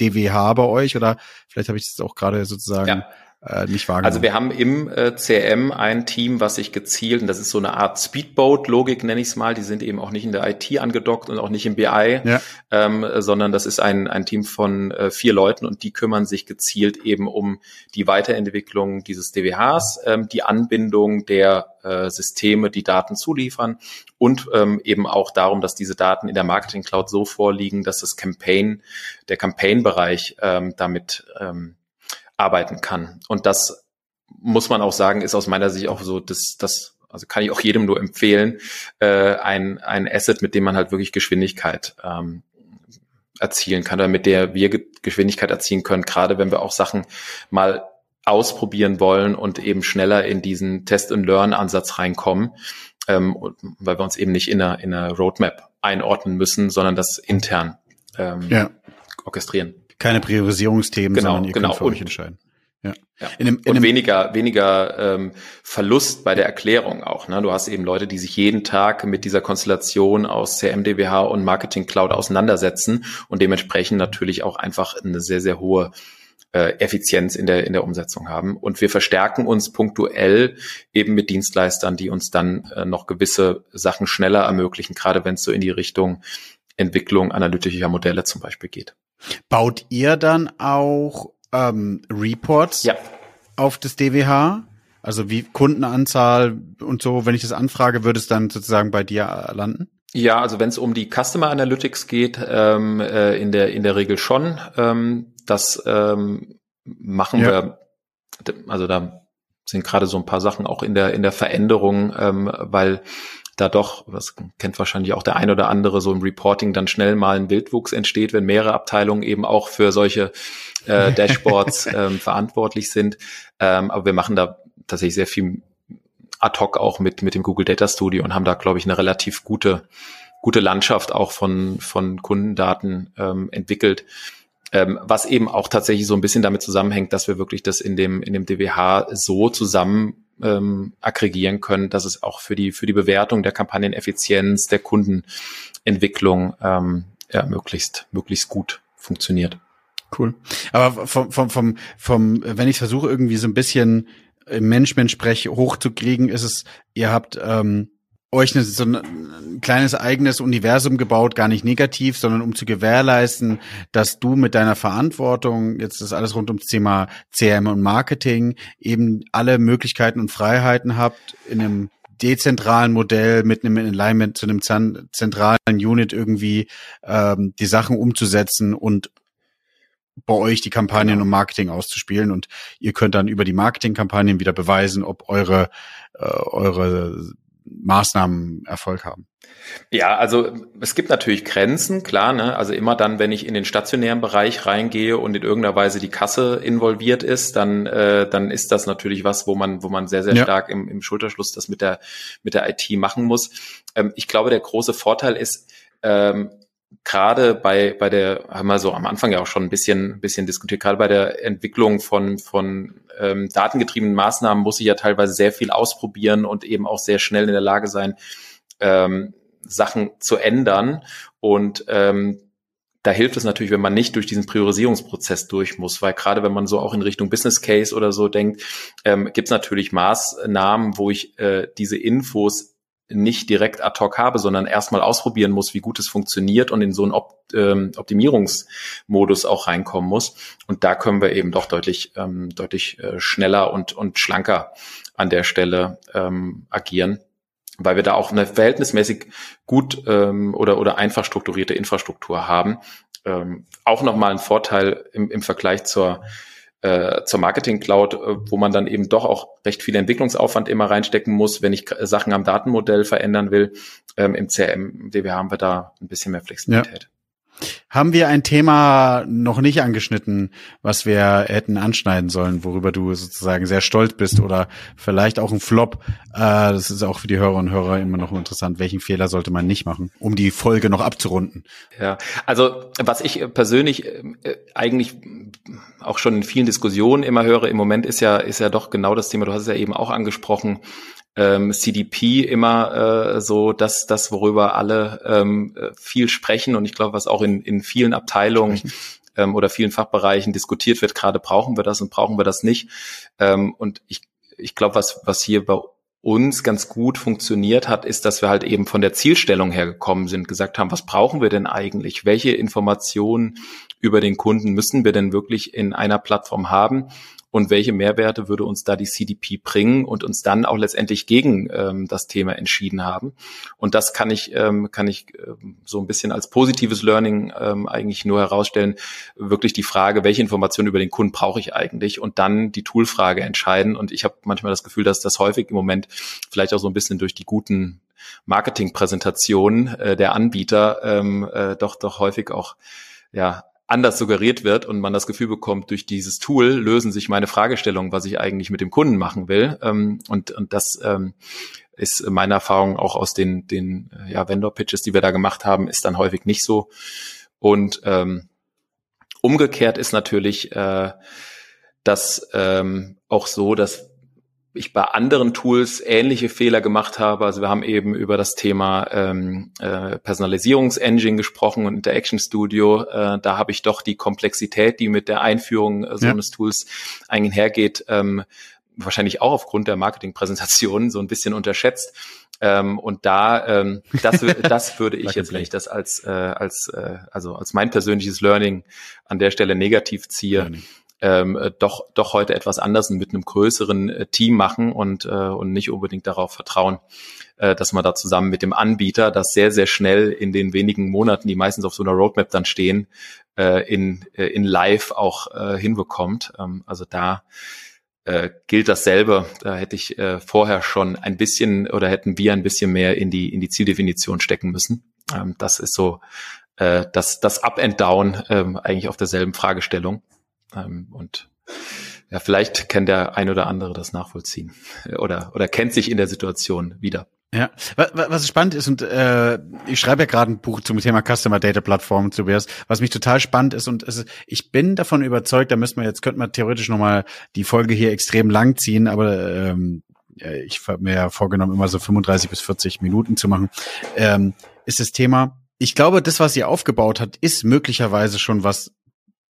DWH bei euch oder vielleicht habe ich das auch gerade sozusagen ja äh, nicht wahrgenommen. Also wir haben im äh, CRM ein Team, was sich gezielt, und das ist so eine Art Speedboat-Logik, nenne ich es mal, die sind eben auch nicht in der IT angedockt und auch nicht im BI, ja. ähm, sondern das ist ein, ein Team von äh, vier Leuten und die kümmern sich gezielt eben um die Weiterentwicklung dieses DWHs, ähm, die Anbindung der äh, Systeme, die Daten zuliefern und ähm, eben auch darum, dass diese Daten in der Marketing Cloud so vorliegen, dass das Campaign, der Campaign-Bereich ähm, damit ähm, arbeiten kann. Und das muss man auch sagen, ist aus meiner Sicht auch so, dass das also kann ich auch jedem nur empfehlen, äh, ein, ein Asset, mit dem man halt wirklich Geschwindigkeit ähm, erzielen kann oder mit der wir Geschwindigkeit erzielen können, gerade wenn wir auch Sachen mal ausprobieren wollen und eben schneller in diesen Test-and-Learn-Ansatz reinkommen, ähm, weil wir uns eben nicht in einer, in einer Roadmap einordnen müssen, sondern das intern ähm, ja. orchestrieren keine Priorisierungsthemen, genau, sondern ihr genau. könnt für euch entscheiden. Ja. ja. In einem, in und weniger, weniger ähm, Verlust bei der Erklärung auch. Ne? Du hast eben Leute, die sich jeden Tag mit dieser Konstellation aus CMDBH und Marketing Cloud auseinandersetzen und dementsprechend natürlich auch einfach eine sehr, sehr hohe äh, Effizienz in der, in der Umsetzung haben. Und wir verstärken uns punktuell eben mit Dienstleistern, die uns dann äh, noch gewisse Sachen schneller ermöglichen, gerade wenn es so in die Richtung Entwicklung analytischer Modelle zum Beispiel geht. Baut ihr dann auch ähm, Reports ja. auf das DWH? Also wie Kundenanzahl und so, wenn ich das anfrage, würde es dann sozusagen bei dir landen? Ja, also wenn es um die Customer Analytics geht, ähm, äh, in der in der Regel schon. Ähm, das ähm, machen ja. wir. Also da sind gerade so ein paar Sachen auch in der in der Veränderung, ähm, weil da doch, das kennt wahrscheinlich auch der ein oder andere, so im Reporting dann schnell mal ein Wildwuchs entsteht, wenn mehrere Abteilungen eben auch für solche äh, Dashboards ähm, verantwortlich sind. Ähm, aber wir machen da tatsächlich sehr viel ad hoc auch mit, mit dem Google Data Studio und haben da, glaube ich, eine relativ gute, gute Landschaft auch von, von Kundendaten ähm, entwickelt. Ähm, was eben auch tatsächlich so ein bisschen damit zusammenhängt, dass wir wirklich das in dem, in dem DWH so zusammen ähm, aggregieren können, dass es auch für die, für die Bewertung der Kampagneneffizienz, der Kundenentwicklung ähm, ja, möglichst, möglichst gut funktioniert. Cool. Aber vom, vom, vom, vom wenn ich versuche, irgendwie so ein bisschen Management-Sprech hochzukriegen, ist es, ihr habt ähm, euch eine, so ein kleines eigenes Universum gebaut, gar nicht negativ, sondern um zu gewährleisten, dass du mit deiner Verantwortung, jetzt ist alles rund ums Thema CRM und Marketing, eben alle Möglichkeiten und Freiheiten habt, in einem dezentralen Modell mit einem Alignment zu einem zentralen Unit irgendwie ähm, die Sachen umzusetzen und bei euch die Kampagnen genau. und Marketing auszuspielen und ihr könnt dann über die Marketingkampagnen wieder beweisen, ob eure äh, eure Maßnahmen Erfolg haben. Ja, also es gibt natürlich Grenzen, klar. Ne? Also immer dann, wenn ich in den stationären Bereich reingehe und in irgendeiner Weise die Kasse involviert ist, dann äh, dann ist das natürlich was, wo man wo man sehr sehr ja. stark im, im Schulterschluss das mit der mit der IT machen muss. Ähm, ich glaube, der große Vorteil ist ähm, gerade bei bei der haben wir so am Anfang ja auch schon ein bisschen bisschen diskutiert. Gerade bei der Entwicklung von von ähm, datengetriebenen Maßnahmen muss ich ja teilweise sehr viel ausprobieren und eben auch sehr schnell in der Lage sein, ähm, Sachen zu ändern. Und ähm, da hilft es natürlich, wenn man nicht durch diesen Priorisierungsprozess durch muss, weil gerade wenn man so auch in Richtung Business Case oder so denkt, ähm, gibt es natürlich Maßnahmen, wo ich äh, diese Infos nicht direkt ad hoc habe, sondern erstmal ausprobieren muss, wie gut es funktioniert und in so einen Op ähm, Optimierungsmodus auch reinkommen muss. Und da können wir eben doch deutlich, ähm, deutlich äh, schneller und, und schlanker an der Stelle ähm, agieren weil wir da auch eine verhältnismäßig gut ähm, oder, oder einfach strukturierte Infrastruktur haben. Ähm, auch nochmal ein Vorteil im, im Vergleich zur, äh, zur Marketing Cloud, äh, wo man dann eben doch auch recht viel Entwicklungsaufwand immer reinstecken muss, wenn ich Sachen am Datenmodell verändern will. Ähm, Im CRM, DW haben wir da ein bisschen mehr Flexibilität. Ja. Haben wir ein Thema noch nicht angeschnitten, was wir hätten anschneiden sollen, worüber du sozusagen sehr stolz bist oder vielleicht auch ein Flop? Äh, das ist auch für die Hörer und Hörer immer noch interessant. Welchen Fehler sollte man nicht machen, um die Folge noch abzurunden? Ja, also was ich persönlich äh, eigentlich auch schon in vielen Diskussionen immer höre im Moment ist ja ist ja doch genau das Thema. Du hast es ja eben auch angesprochen ähm, CDP immer äh, so das, das worüber alle ähm, äh, viel sprechen und ich glaube, was auch in, in vielen Abteilungen ähm, oder vielen Fachbereichen diskutiert wird, gerade brauchen wir das und brauchen wir das nicht. Ähm, und ich, ich glaube, was, was hier bei uns ganz gut funktioniert hat, ist, dass wir halt eben von der Zielstellung her gekommen sind, gesagt haben, was brauchen wir denn eigentlich? Welche Informationen über den Kunden müssen wir denn wirklich in einer Plattform haben? Und welche Mehrwerte würde uns da die CDP bringen und uns dann auch letztendlich gegen ähm, das Thema entschieden haben. Und das kann ich, ähm, kann ich ähm, so ein bisschen als positives Learning ähm, eigentlich nur herausstellen, wirklich die Frage, welche Informationen über den Kunden brauche ich eigentlich und dann die Toolfrage entscheiden. Und ich habe manchmal das Gefühl, dass das häufig im Moment vielleicht auch so ein bisschen durch die guten Marketingpräsentationen äh, der Anbieter ähm, äh, doch doch häufig auch ja anders suggeriert wird und man das Gefühl bekommt, durch dieses Tool lösen sich meine Fragestellungen, was ich eigentlich mit dem Kunden machen will. Ähm, und, und das ähm, ist meine Erfahrung auch aus den, den ja, Vendor-Pitches, die wir da gemacht haben, ist dann häufig nicht so. Und ähm, umgekehrt ist natürlich äh, das ähm, auch so, dass ich bei anderen Tools ähnliche Fehler gemacht habe. Also wir haben eben über das Thema ähm, äh, Personalisierungsengine gesprochen und Interaction Studio. Äh, da habe ich doch die Komplexität, die mit der Einführung äh, so ja. eines Tools einhergeht, ähm, wahrscheinlich auch aufgrund der Marketingpräsentation so ein bisschen unterschätzt. Ähm, und da, ähm, das, das würde ich jetzt, wenn ich das als, äh, als, äh, also als mein persönliches Learning an der Stelle negativ ziehe, Learning ähm, äh, doch, doch heute etwas anders mit einem größeren äh, Team machen und, äh, und nicht unbedingt darauf vertrauen, äh, dass man da zusammen mit dem Anbieter das sehr, sehr schnell in den wenigen Monaten, die meistens auf so einer Roadmap dann stehen, äh, in, äh, in Live auch äh, hinbekommt. Ähm, also da äh, gilt dasselbe. Da hätte ich äh, vorher schon ein bisschen oder hätten wir ein bisschen mehr in die, in die Zieldefinition stecken müssen. Ähm, das ist so äh, das, das Up and Down ähm, eigentlich auf derselben Fragestellung. Ähm, und ja, vielleicht kann der ein oder andere das nachvollziehen oder, oder kennt sich in der Situation wieder. Ja, was spannend ist und äh, ich schreibe ja gerade ein Buch zum Thema Customer Data Plattform, Tobias, was mich total spannend ist und es, ich bin davon überzeugt, da müssen wir jetzt könnte man theoretisch nochmal die Folge hier extrem lang ziehen, aber ähm, ich habe mir ja vorgenommen, immer so 35 bis 40 Minuten zu machen, ähm, ist das Thema. Ich glaube, das, was ihr aufgebaut hat, ist möglicherweise schon was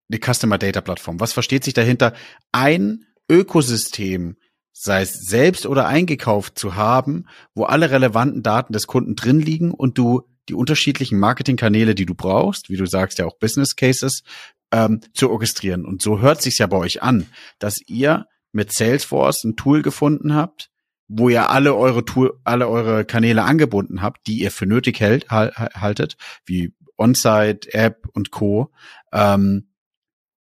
die Customer Data Plattform. Was versteht sich dahinter? Ein Ökosystem sei es selbst oder eingekauft zu haben, wo alle relevanten Daten des Kunden drin liegen und du die unterschiedlichen Marketingkanäle, die du brauchst, wie du sagst ja auch Business Cases, ähm, zu orchestrieren. Und so hört sich's ja bei euch an, dass ihr mit Salesforce ein Tool gefunden habt, wo ihr alle eure Tool, alle eure Kanäle angebunden habt, die ihr für nötig hält, haltet, wie On-Site, App und Co. Ähm,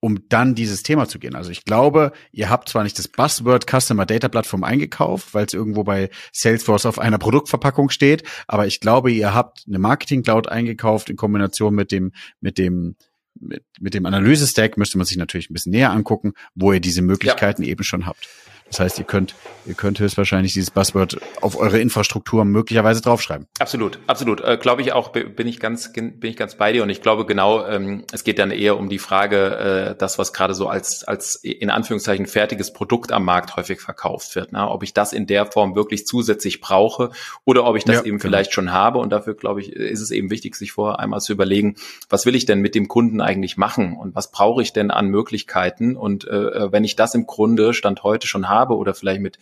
um dann dieses Thema zu gehen. Also ich glaube, ihr habt zwar nicht das Buzzword Customer Data Plattform eingekauft, weil es irgendwo bei Salesforce auf einer Produktverpackung steht, aber ich glaube, ihr habt eine Marketing Cloud eingekauft in Kombination mit dem mit dem mit, mit dem Analyse-Stack müsste man sich natürlich ein bisschen näher angucken, wo ihr diese Möglichkeiten ja. eben schon habt. Das heißt, ihr könnt, ihr könnt höchstwahrscheinlich dieses Buzzword auf eure Infrastruktur möglicherweise draufschreiben. Absolut, absolut. Äh, glaube ich auch, bin ich ganz, bin ich ganz bei dir. Und ich glaube genau, ähm, es geht dann eher um die Frage, äh, das, was gerade so als, als in Anführungszeichen fertiges Produkt am Markt häufig verkauft wird. Ne? Ob ich das in der Form wirklich zusätzlich brauche oder ob ich das ja, eben genau. vielleicht schon habe. Und dafür, glaube ich, ist es eben wichtig, sich vorher einmal zu überlegen, was will ich denn mit dem Kunden eigentlich machen und was brauche ich denn an Möglichkeiten? Und äh, äh wenn ich das im Grunde Stand heute schon habe, habe oder vielleicht mit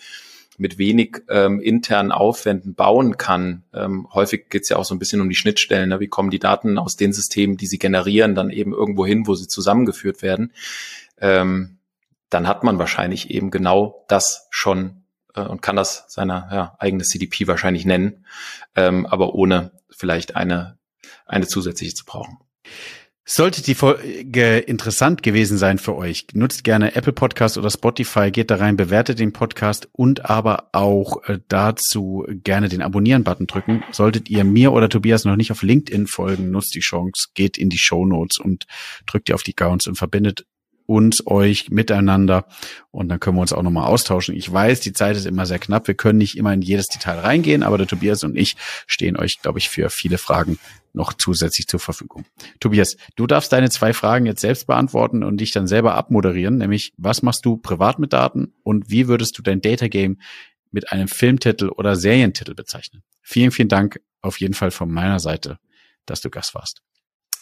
mit wenig ähm, internen Aufwänden bauen kann. Ähm, häufig geht es ja auch so ein bisschen um die Schnittstellen. Ne? Wie kommen die Daten aus den Systemen, die sie generieren, dann eben irgendwo hin, wo sie zusammengeführt werden? Ähm, dann hat man wahrscheinlich eben genau das schon äh, und kann das seine ja, eigene CDP wahrscheinlich nennen, ähm, aber ohne vielleicht eine, eine zusätzliche zu brauchen. Sollte die Folge interessant gewesen sein für euch, nutzt gerne Apple Podcast oder Spotify, geht da rein, bewertet den Podcast und aber auch äh, dazu gerne den Abonnieren-Button drücken. Solltet ihr mir oder Tobias noch nicht auf LinkedIn folgen, nutzt die Chance, geht in die Show Notes und drückt ihr auf die Accounts und verbindet uns, euch miteinander und dann können wir uns auch nochmal austauschen. Ich weiß, die Zeit ist immer sehr knapp. Wir können nicht immer in jedes Detail reingehen, aber der Tobias und ich stehen euch, glaube ich, für viele Fragen noch zusätzlich zur Verfügung. Tobias, du darfst deine zwei Fragen jetzt selbst beantworten und dich dann selber abmoderieren, nämlich was machst du privat mit Daten und wie würdest du dein Data Game mit einem Filmtitel oder Serientitel bezeichnen? Vielen, vielen Dank auf jeden Fall von meiner Seite, dass du Gast warst.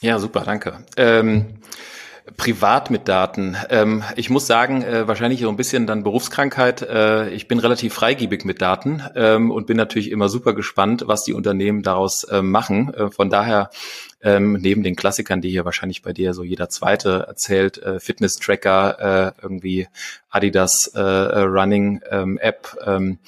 Ja, super, danke. Ähm privat mit Daten. Ähm, ich muss sagen, äh, wahrscheinlich so ein bisschen dann Berufskrankheit. Äh, ich bin relativ freigiebig mit Daten ähm, und bin natürlich immer super gespannt, was die Unternehmen daraus äh, machen. Von daher ähm, neben den Klassikern, die hier wahrscheinlich bei dir so jeder zweite erzählt, äh, Fitness-Tracker, äh, irgendwie Adidas äh, äh Running ähm, App, ähm,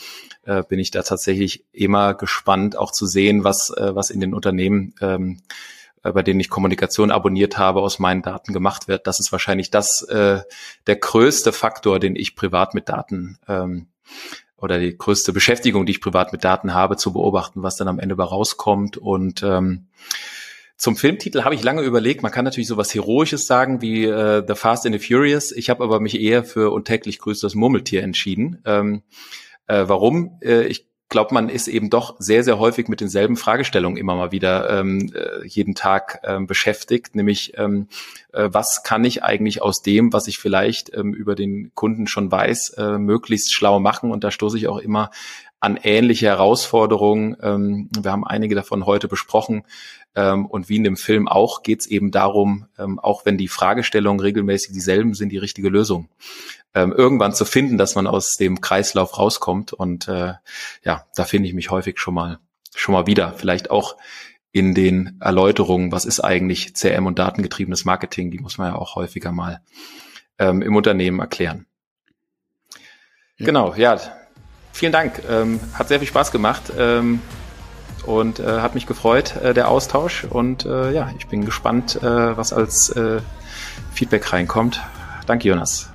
äh, bin ich da tatsächlich immer gespannt, auch zu sehen, was, äh, was in den Unternehmen ähm, äh, bei denen ich Kommunikation abonniert habe, aus meinen Daten gemacht wird. Das ist wahrscheinlich das äh, der größte Faktor, den ich privat mit Daten ähm, oder die größte Beschäftigung, die ich privat mit Daten habe, zu beobachten, was dann am Ende bei rauskommt. Und ähm, zum Filmtitel habe ich lange überlegt. Man kann natürlich sowas Heroisches sagen wie äh, The Fast and the Furious. Ich habe aber mich eher für Untäglich grüßt das Murmeltier entschieden. Ähm, äh, warum? Äh, ich glaube, man ist eben doch sehr, sehr häufig mit denselben Fragestellungen immer mal wieder ähm, äh, jeden Tag ähm, beschäftigt, nämlich ähm, äh, was kann ich eigentlich aus dem, was ich vielleicht ähm, über den Kunden schon weiß, äh, möglichst schlau machen. Und da stoße ich auch immer an ähnliche Herausforderungen. Ähm, wir haben einige davon heute besprochen. Ähm, und wie in dem Film auch geht es eben darum, ähm, auch wenn die Fragestellungen regelmäßig dieselben sind, die richtige Lösung ähm, irgendwann zu finden, dass man aus dem Kreislauf rauskommt. Und äh, ja, da finde ich mich häufig schon mal schon mal wieder. Vielleicht auch in den Erläuterungen, was ist eigentlich CM und datengetriebenes Marketing, die muss man ja auch häufiger mal ähm, im Unternehmen erklären. Ja. Genau, ja. Vielen Dank. Ähm, hat sehr viel Spaß gemacht ähm, und äh, hat mich gefreut, äh, der Austausch. Und äh, ja, ich bin gespannt, äh, was als äh, Feedback reinkommt. Danke, Jonas.